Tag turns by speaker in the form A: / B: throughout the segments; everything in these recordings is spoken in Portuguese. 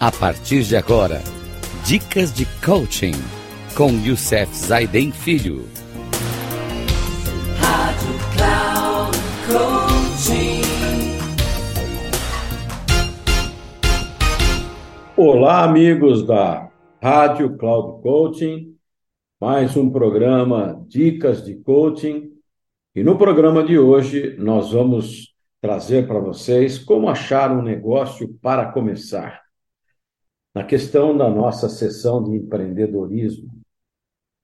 A: A partir de agora, dicas de coaching com Youssef Zaiden Filho. Rádio Cloud
B: Coaching. Olá, amigos da Rádio Cloud Coaching. Mais um programa Dicas de Coaching. E no programa de hoje nós vamos trazer para vocês como achar um negócio para começar. Na questão da nossa sessão de empreendedorismo,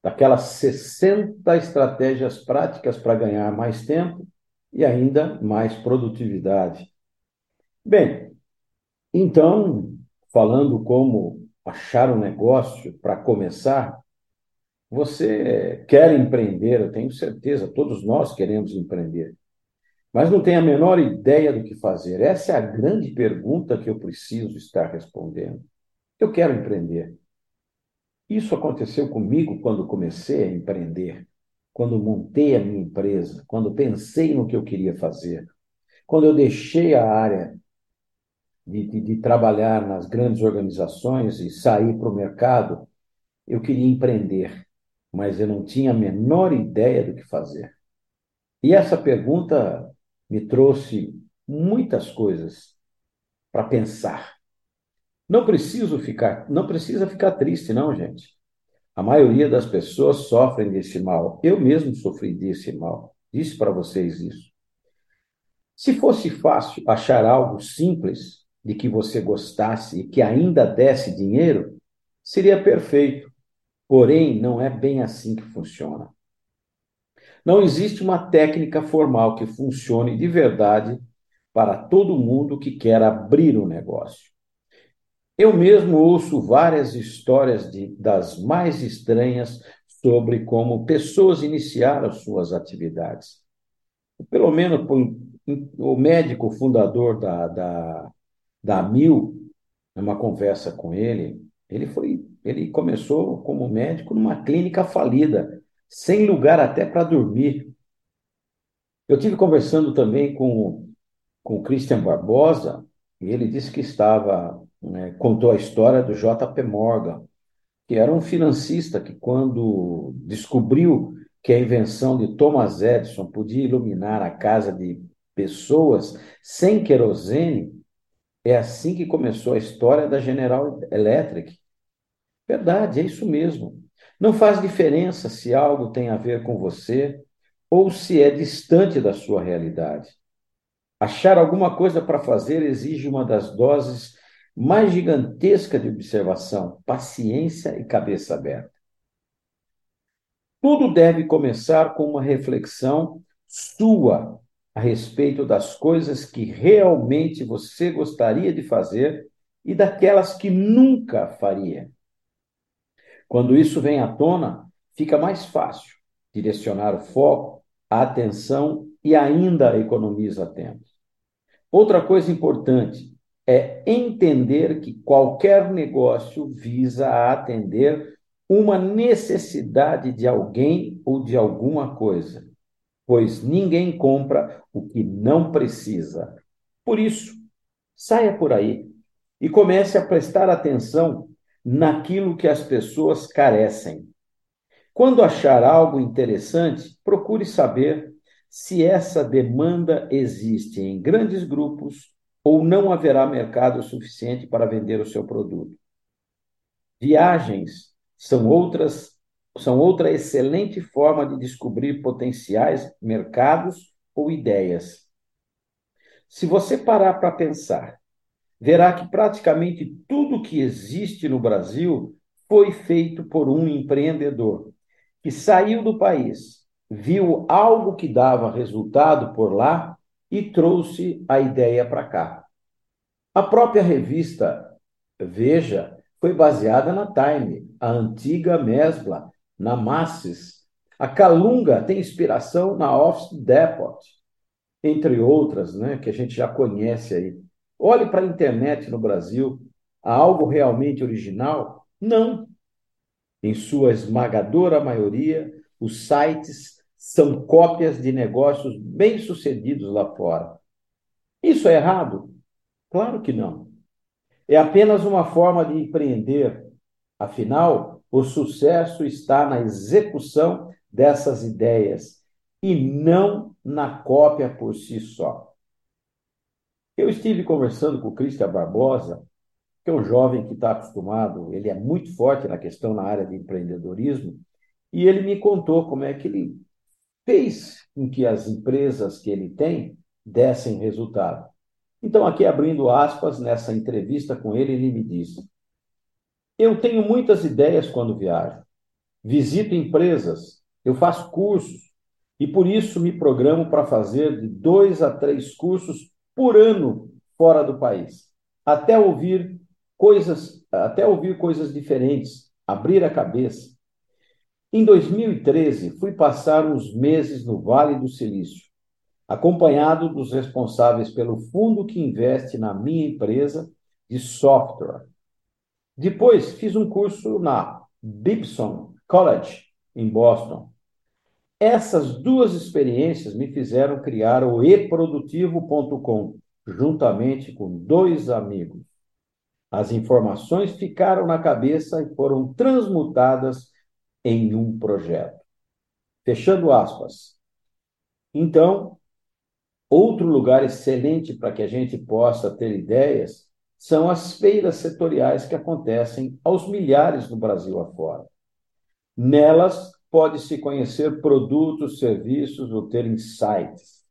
B: daquelas 60 estratégias práticas para ganhar mais tempo e ainda mais produtividade. Bem, então, falando como achar um negócio para começar, você quer empreender, eu tenho certeza, todos nós queremos empreender mas não tem a menor ideia do que fazer. Essa é a grande pergunta que eu preciso estar respondendo. Eu quero empreender. Isso aconteceu comigo quando comecei a empreender, quando montei a minha empresa, quando pensei no que eu queria fazer, quando eu deixei a área de, de, de trabalhar nas grandes organizações e saí para o mercado. Eu queria empreender, mas eu não tinha a menor ideia do que fazer. E essa pergunta me trouxe muitas coisas para pensar. Não preciso ficar, não precisa ficar triste, não, gente. A maioria das pessoas sofrem desse mal. Eu mesmo sofri desse mal. Disse para vocês isso. Se fosse fácil achar algo simples de que você gostasse e que ainda desse dinheiro, seria perfeito. Porém, não é bem assim que funciona. Não existe uma técnica formal que funcione de verdade para todo mundo que quer abrir um negócio. Eu mesmo ouço várias histórias de, das mais estranhas sobre como pessoas iniciaram suas atividades. Pelo menos o médico fundador da, da, da Mil, numa conversa com ele, ele foi, ele começou como médico numa clínica falida sem lugar até para dormir. Eu tive conversando também com, com Christian Barbosa, e ele disse que estava, né, contou a história do JP Morgan, que era um financista que, quando descobriu que a invenção de Thomas Edison podia iluminar a casa de pessoas sem querosene, é assim que começou a história da General Electric. Verdade, é isso mesmo. Não faz diferença se algo tem a ver com você ou se é distante da sua realidade. Achar alguma coisa para fazer exige uma das doses mais gigantescas de observação, paciência e cabeça aberta. Tudo deve começar com uma reflexão sua a respeito das coisas que realmente você gostaria de fazer e daquelas que nunca faria. Quando isso vem à tona, fica mais fácil direcionar o foco, a atenção e ainda economiza tempo. Outra coisa importante é entender que qualquer negócio visa atender uma necessidade de alguém ou de alguma coisa, pois ninguém compra o que não precisa. Por isso, saia por aí e comece a prestar atenção naquilo que as pessoas carecem. Quando achar algo interessante, procure saber se essa demanda existe em grandes grupos ou não haverá mercado suficiente para vender o seu produto. Viagens são outras são outra excelente forma de descobrir potenciais mercados ou ideias. Se você parar para pensar verá que praticamente tudo que existe no Brasil foi feito por um empreendedor que saiu do país, viu algo que dava resultado por lá e trouxe a ideia para cá. A própria revista Veja foi baseada na Time, a antiga Mesbla, na Masses. A Calunga tem inspiração na Office Depot, entre outras, né, que a gente já conhece aí. Olhe para a internet no Brasil. Há algo realmente original? Não. Em sua esmagadora maioria, os sites são cópias de negócios bem-sucedidos lá fora. Isso é errado? Claro que não. é apenas uma forma de empreender. Afinal, o sucesso está na execução dessas ideias e não na cópia por si só. Eu estive conversando com o Cristian Barbosa, que é um jovem que está acostumado, ele é muito forte na questão na área de empreendedorismo, e ele me contou como é que ele fez com que as empresas que ele tem dessem resultado. Então, aqui abrindo aspas, nessa entrevista com ele, ele me disse: Eu tenho muitas ideias quando viajo. Visito empresas, eu faço cursos, e por isso me programo para fazer de dois a três cursos por ano fora do país, até ouvir coisas, até ouvir coisas diferentes, abrir a cabeça. Em 2013, fui passar uns meses no Vale do Silício, acompanhado dos responsáveis pelo fundo que investe na minha empresa de software. Depois, fiz um curso na Gibson College, em Boston, essas duas experiências me fizeram criar o eprodutivo.com, juntamente com dois amigos. As informações ficaram na cabeça e foram transmutadas em um projeto. Fechando aspas. Então, outro lugar excelente para que a gente possa ter ideias são as feiras setoriais que acontecem aos milhares no Brasil afora. Nelas, pode-se conhecer produtos, serviços ou ter insights.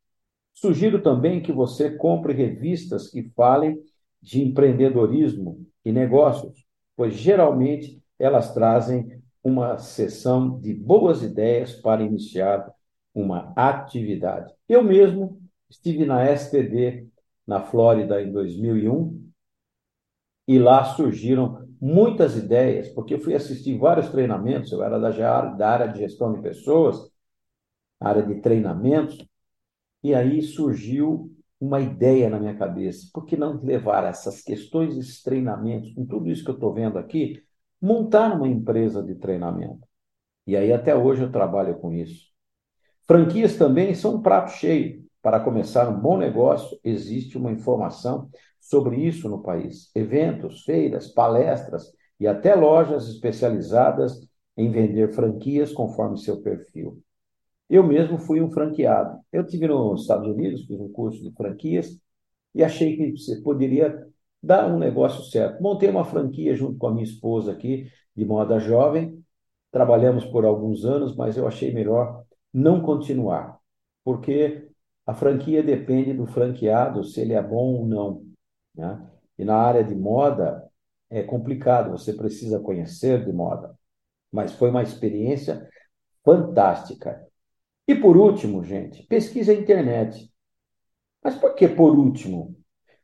B: Sugiro também que você compre revistas que falem de empreendedorismo e negócios, pois geralmente elas trazem uma sessão de boas ideias para iniciar uma atividade. Eu mesmo estive na STD na Flórida em 2001 e lá surgiram muitas ideias, porque eu fui assistir vários treinamentos, eu era da, área de gestão de pessoas, área de treinamentos, e aí surgiu uma ideia na minha cabeça. Por que não levar essas questões, esses treinamentos, com tudo isso que eu estou vendo aqui, montar uma empresa de treinamento? E aí até hoje eu trabalho com isso. Franquias também são um prato cheio. Para começar um bom negócio, existe uma informação sobre isso no país. Eventos, feiras, palestras e até lojas especializadas em vender franquias conforme seu perfil. Eu mesmo fui um franqueado. Eu tive nos Estados Unidos, fiz um curso de franquias e achei que você poderia dar um negócio certo. Montei uma franquia junto com a minha esposa aqui, de moda jovem. Trabalhamos por alguns anos, mas eu achei melhor não continuar, porque a franquia depende do franqueado se ele é bom ou não. Né? E na área de moda é complicado, você precisa conhecer de moda. Mas foi uma experiência fantástica. E por último, gente, pesquisa a internet. Mas por que por último?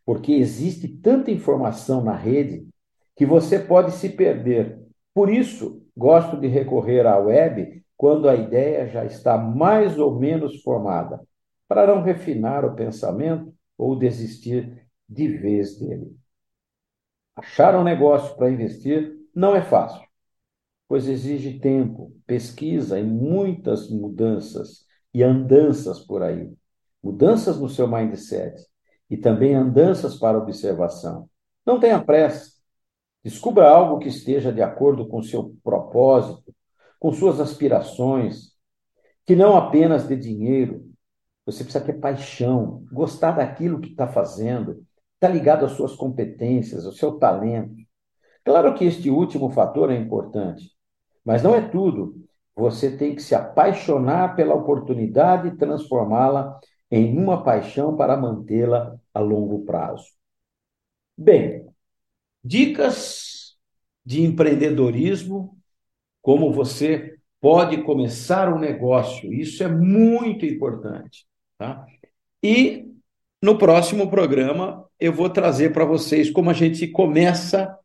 B: Porque existe tanta informação na rede que você pode se perder. Por isso, gosto de recorrer à web quando a ideia já está mais ou menos formada, para não refinar o pensamento ou desistir de vez dele. Achar um negócio para investir não é fácil, pois exige tempo, pesquisa e muitas mudanças e andanças por aí. Mudanças no seu mindset e também andanças para observação. Não tenha pressa. Descubra algo que esteja de acordo com seu propósito, com suas aspirações, que não apenas dê dinheiro. Você precisa ter paixão, gostar daquilo que está fazendo, está ligado às suas competências, ao seu talento. Claro que este último fator é importante, mas não é tudo. Você tem que se apaixonar pela oportunidade e transformá-la em uma paixão para mantê-la a longo prazo. Bem, dicas de empreendedorismo, como você pode começar um negócio, isso é muito importante. Tá? E no próximo programa, eu vou trazer para vocês como a gente começa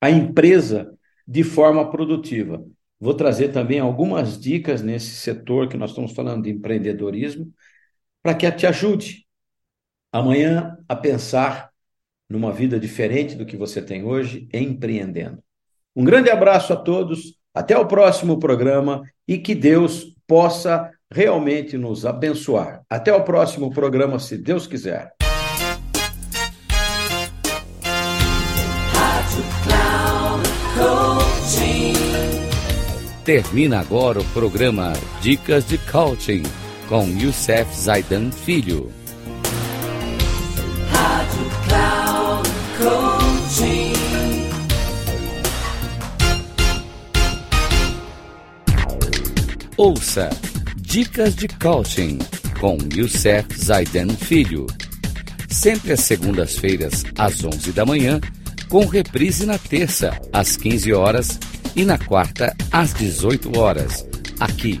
B: a empresa de forma produtiva. Vou trazer também algumas dicas nesse setor que nós estamos falando de empreendedorismo, para que te ajude amanhã a pensar numa vida diferente do que você tem hoje, empreendendo. Um grande abraço a todos, até o próximo programa e que Deus possa realmente nos abençoar. Até o próximo programa, se Deus quiser.
A: Termina agora o programa Dicas de Coaching com Youssef Zaidan Filho. Rádio Cloud Coaching. Ouça Dicas de Coaching com Youssef Zaidan Filho. Sempre às segundas-feiras, às 11 da manhã, com reprise na terça, às 15 horas e na quarta, às 18 horas, aqui